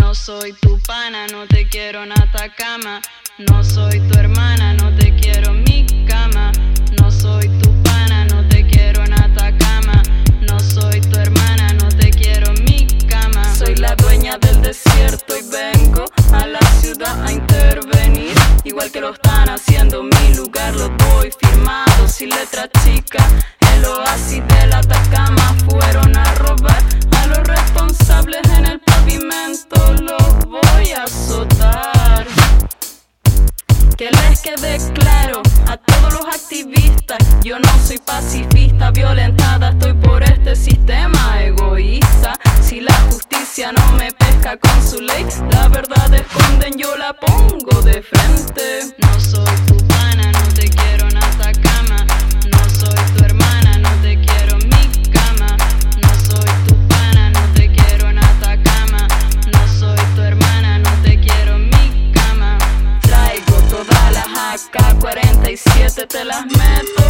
No soy tu pana, no te quiero en Atacama. No soy tu hermana, no te quiero en mi cama. No soy tu pana, no te quiero en Atacama. No soy tu hermana, no te quiero en mi cama. Soy la dueña del desierto y vengo a la ciudad a intervenir. Igual que lo Que les quede claro a todos los activistas, yo no soy pacifista, violentada, estoy por este sistema egoísta. Si la justicia no me pesca con su ley, la verdad esconden, yo la pongo de frente. No soy AK-47, te las meto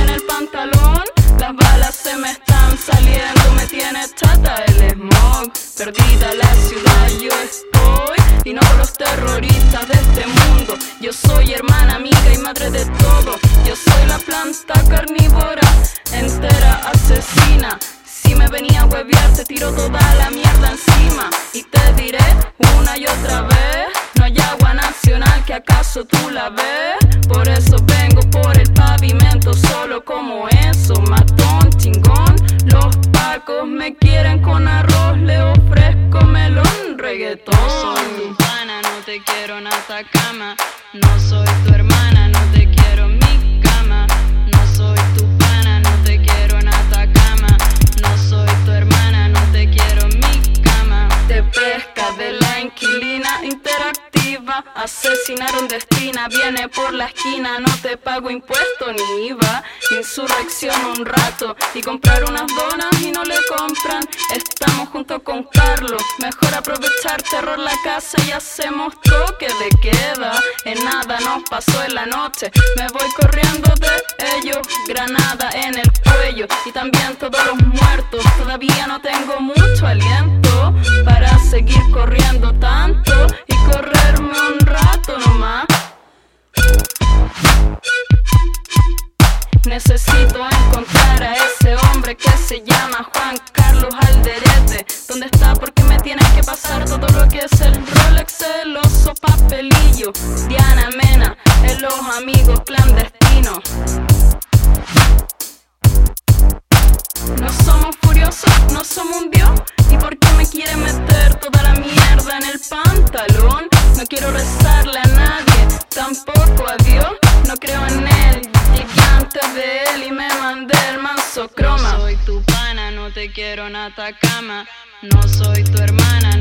en el pantalón. Las balas se me están saliendo, me tiene chata el smog. Perdida la ciudad yo estoy y no los terroristas de este mundo. Yo soy hermana, amiga y madre de todo. Yo soy la planta carnívora, entera asesina. Si me venía a huevear, te tiro toda la mierda encima. Y te diré una y otra vez: No hay agua nacional, que acaso tú la ves. No soy tu pana, no te quiero en Atacama. No soy tu hermana, no te quiero en mi cama. No soy tu pana, no te quiero en Atacama. No soy tu hermana, no te quiero en mi cama. de pesca de la inquilina interactiva. Asesinaron destina, viene por la esquina, no te pago impuesto ni IVA. Insurrección un rato y comprar unas donas y no le compran. Estamos junto con Carlos, mejor aprovechar terror la casa y hacemos toque de queda. En nada nos pasó en la noche, me voy corriendo de ellos. Granada en el cuello y también todos los muertos. Todavía no tengo mucho aliento para seguir corriendo tanto y correrme un Diana Mena, en los amigos clandestinos. No somos furiosos, no somos un dios. ¿Y por qué me quiere meter toda la mierda en el pantalón? No quiero rezarle a nadie, tampoco a Dios. No creo en él, llegué antes de él y me mandé el manso croma. soy tu pana, no te quiero en Atacama. No soy tu hermana,